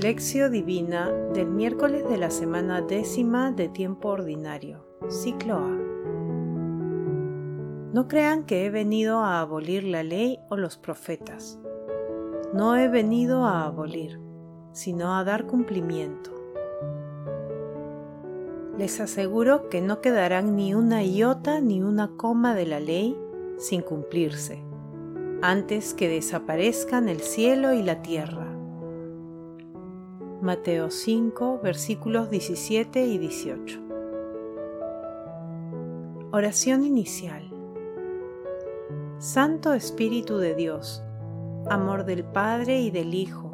Lección Divina del miércoles de la semana décima de tiempo ordinario, ciclo A. No crean que he venido a abolir la ley o los profetas. No he venido a abolir, sino a dar cumplimiento. Les aseguro que no quedarán ni una iota ni una coma de la ley sin cumplirse, antes que desaparezcan el cielo y la tierra Mateo 5, versículos 17 y 18. Oración inicial. Santo Espíritu de Dios, amor del Padre y del Hijo,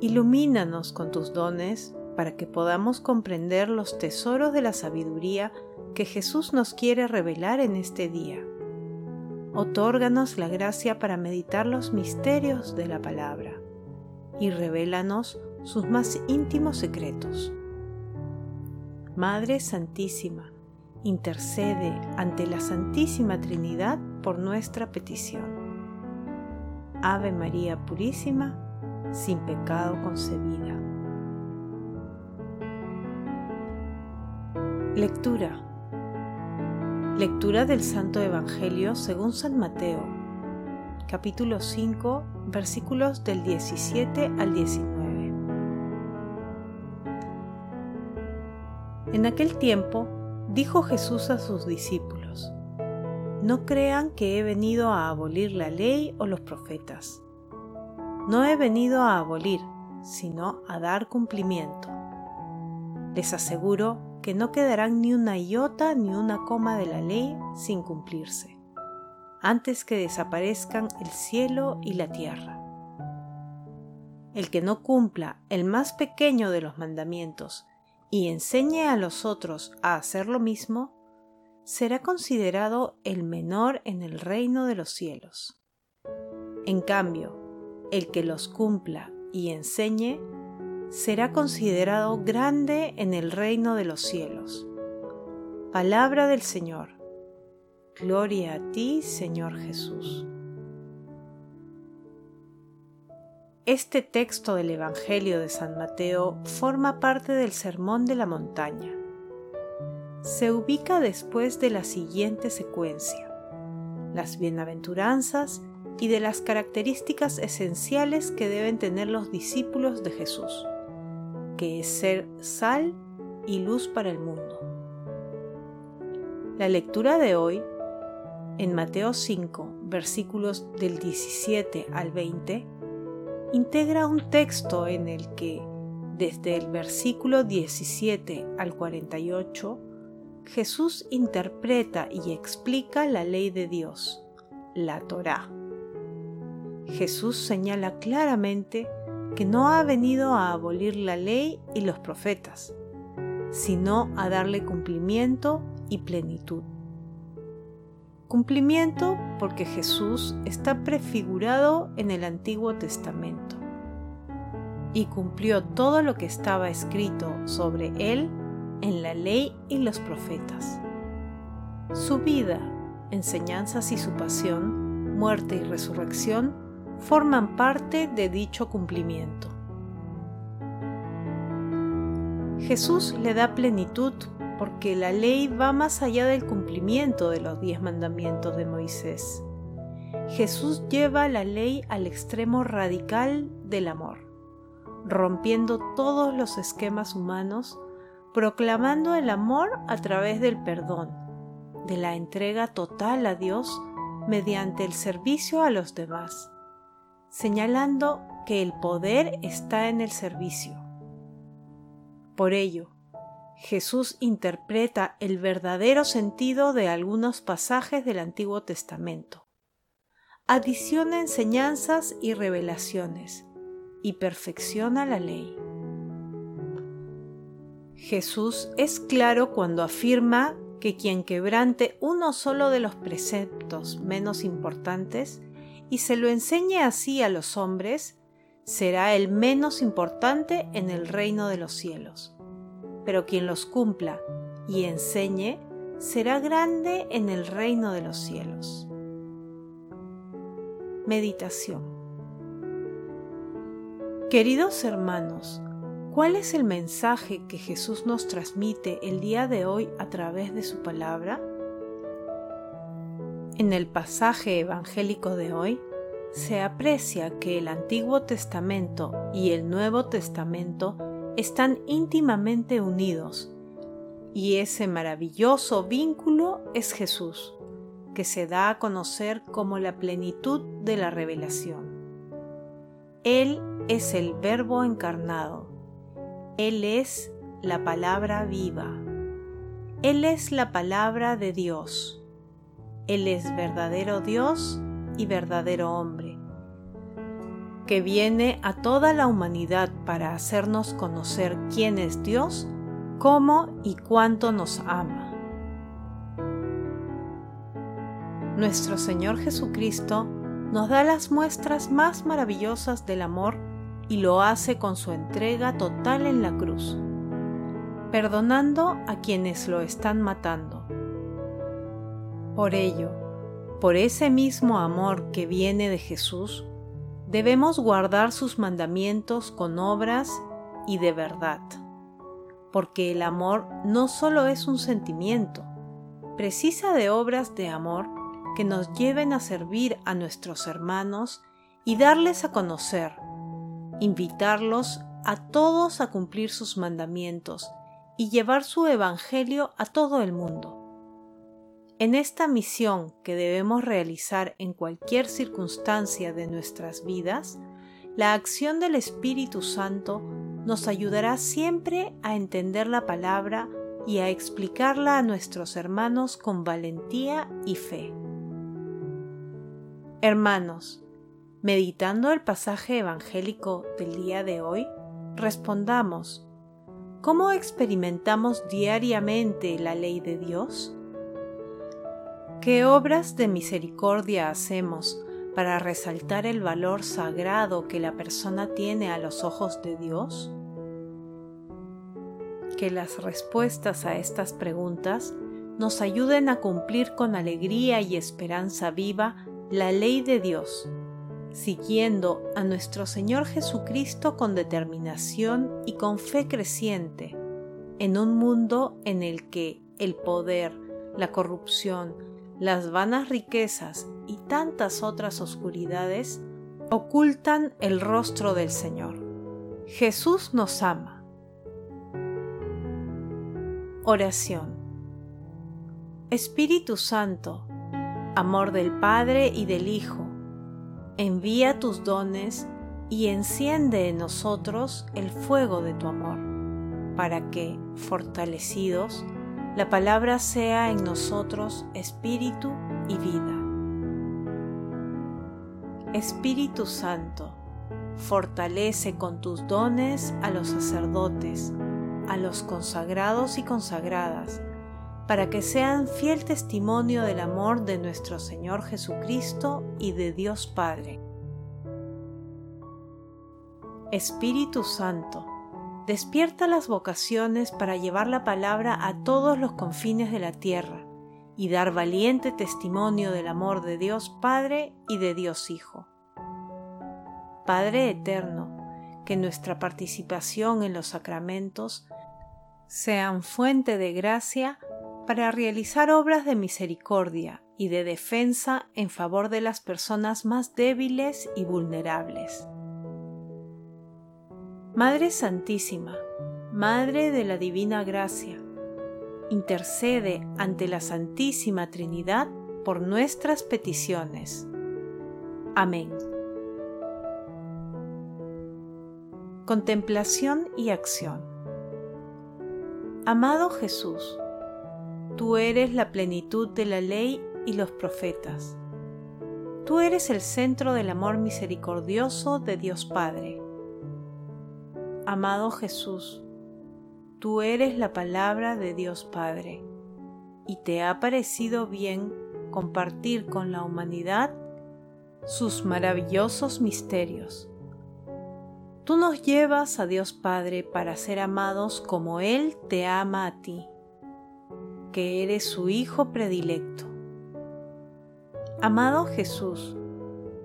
ilumínanos con tus dones para que podamos comprender los tesoros de la sabiduría que Jesús nos quiere revelar en este día. Otórganos la gracia para meditar los misterios de la palabra y revélanos sus más íntimos secretos. Madre Santísima, intercede ante la Santísima Trinidad por nuestra petición. Ave María Purísima, sin pecado concebida. Lectura. Lectura del Santo Evangelio según San Mateo, capítulo 5, versículos del 17 al 19. En aquel tiempo dijo Jesús a sus discípulos, No crean que he venido a abolir la ley o los profetas. No he venido a abolir, sino a dar cumplimiento. Les aseguro que no quedarán ni una iota ni una coma de la ley sin cumplirse, antes que desaparezcan el cielo y la tierra. El que no cumpla el más pequeño de los mandamientos y enseñe a los otros a hacer lo mismo, será considerado el menor en el reino de los cielos. En cambio, el que los cumpla y enseñe, será considerado grande en el reino de los cielos. Palabra del Señor. Gloria a ti, Señor Jesús. Este texto del Evangelio de San Mateo forma parte del Sermón de la Montaña. Se ubica después de la siguiente secuencia, las bienaventuranzas y de las características esenciales que deben tener los discípulos de Jesús, que es ser sal y luz para el mundo. La lectura de hoy, en Mateo 5, versículos del 17 al 20, integra un texto en el que, desde el versículo 17 al 48, Jesús interpreta y explica la ley de Dios, la Torá. Jesús señala claramente que no ha venido a abolir la ley y los profetas, sino a darle cumplimiento y plenitud. Cumplimiento porque Jesús está prefigurado en el Antiguo Testamento y cumplió todo lo que estaba escrito sobre él en la ley y los profetas. Su vida, enseñanzas y su pasión, muerte y resurrección forman parte de dicho cumplimiento. Jesús le da plenitud porque la ley va más allá del cumplimiento de los diez mandamientos de Moisés. Jesús lleva la ley al extremo radical del amor, rompiendo todos los esquemas humanos, proclamando el amor a través del perdón, de la entrega total a Dios mediante el servicio a los demás, señalando que el poder está en el servicio. Por ello, Jesús interpreta el verdadero sentido de algunos pasajes del Antiguo Testamento. Adiciona enseñanzas y revelaciones y perfecciona la ley. Jesús es claro cuando afirma que quien quebrante uno solo de los preceptos menos importantes y se lo enseñe así a los hombres, será el menos importante en el reino de los cielos pero quien los cumpla y enseñe será grande en el reino de los cielos. Meditación Queridos hermanos, ¿cuál es el mensaje que Jesús nos transmite el día de hoy a través de su palabra? En el pasaje evangélico de hoy se aprecia que el Antiguo Testamento y el Nuevo Testamento están íntimamente unidos y ese maravilloso vínculo es Jesús, que se da a conocer como la plenitud de la revelación. Él es el Verbo encarnado. Él es la palabra viva. Él es la palabra de Dios. Él es verdadero Dios y verdadero hombre, que viene a toda la humanidad para hacernos conocer quién es Dios, cómo y cuánto nos ama. Nuestro Señor Jesucristo nos da las muestras más maravillosas del amor y lo hace con su entrega total en la cruz, perdonando a quienes lo están matando. Por ello, por ese mismo amor que viene de Jesús, debemos guardar sus mandamientos con obras y de verdad, porque el amor no solo es un sentimiento, precisa de obras de amor que nos lleven a servir a nuestros hermanos y darles a conocer, invitarlos a todos a cumplir sus mandamientos y llevar su Evangelio a todo el mundo. En esta misión que debemos realizar en cualquier circunstancia de nuestras vidas, la acción del Espíritu Santo nos ayudará siempre a entender la palabra y a explicarla a nuestros hermanos con valentía y fe. Hermanos, meditando el pasaje evangélico del día de hoy, respondamos, ¿cómo experimentamos diariamente la ley de Dios? ¿Qué obras de misericordia hacemos para resaltar el valor sagrado que la persona tiene a los ojos de Dios? Que las respuestas a estas preguntas nos ayuden a cumplir con alegría y esperanza viva la ley de Dios, siguiendo a nuestro Señor Jesucristo con determinación y con fe creciente, en un mundo en el que el poder, la corrupción, las vanas riquezas y tantas otras oscuridades ocultan el rostro del Señor. Jesús nos ama. Oración. Espíritu Santo, amor del Padre y del Hijo, envía tus dones y enciende en nosotros el fuego de tu amor, para que, fortalecidos, la palabra sea en nosotros espíritu y vida. Espíritu Santo, fortalece con tus dones a los sacerdotes, a los consagrados y consagradas, para que sean fiel testimonio del amor de nuestro Señor Jesucristo y de Dios Padre. Espíritu Santo, despierta las vocaciones para llevar la palabra a todos los confines de la tierra y dar valiente testimonio del amor de Dios Padre y de Dios Hijo. Padre Eterno, que nuestra participación en los sacramentos sean fuente de gracia para realizar obras de misericordia y de defensa en favor de las personas más débiles y vulnerables. Madre Santísima, Madre de la Divina Gracia, intercede ante la Santísima Trinidad por nuestras peticiones. Amén. Contemplación y acción. Amado Jesús, Tú eres la plenitud de la ley y los profetas. Tú eres el centro del amor misericordioso de Dios Padre. Amado Jesús, tú eres la palabra de Dios Padre, y te ha parecido bien compartir con la humanidad sus maravillosos misterios. Tú nos llevas a Dios Padre para ser amados como Él te ama a ti que eres su Hijo predilecto. Amado Jesús,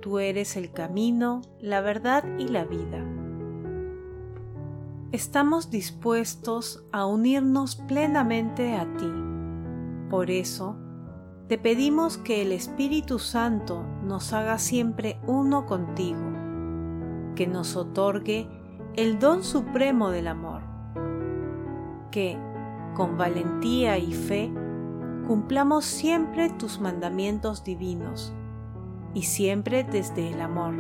tú eres el camino, la verdad y la vida. Estamos dispuestos a unirnos plenamente a ti. Por eso, te pedimos que el Espíritu Santo nos haga siempre uno contigo, que nos otorgue el don supremo del amor, que, con valentía y fe, cumplamos siempre tus mandamientos divinos y siempre desde el amor,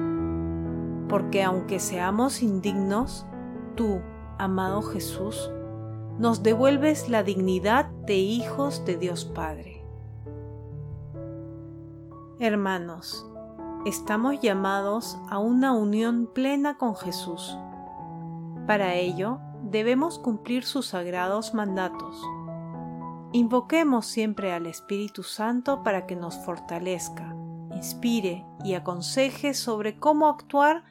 porque aunque seamos indignos, tú, amado Jesús, nos devuelves la dignidad de hijos de Dios Padre. Hermanos, estamos llamados a una unión plena con Jesús. Para ello, debemos cumplir sus sagrados mandatos. Invoquemos siempre al Espíritu Santo para que nos fortalezca, inspire y aconseje sobre cómo actuar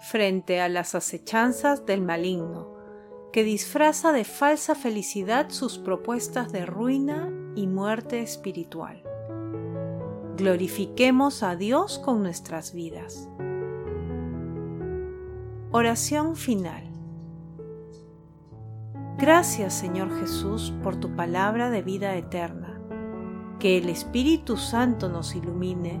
frente a las acechanzas del maligno, que disfraza de falsa felicidad sus propuestas de ruina y muerte espiritual. Glorifiquemos a Dios con nuestras vidas. Oración final. Gracias Señor Jesús por tu palabra de vida eterna. Que el Espíritu Santo nos ilumine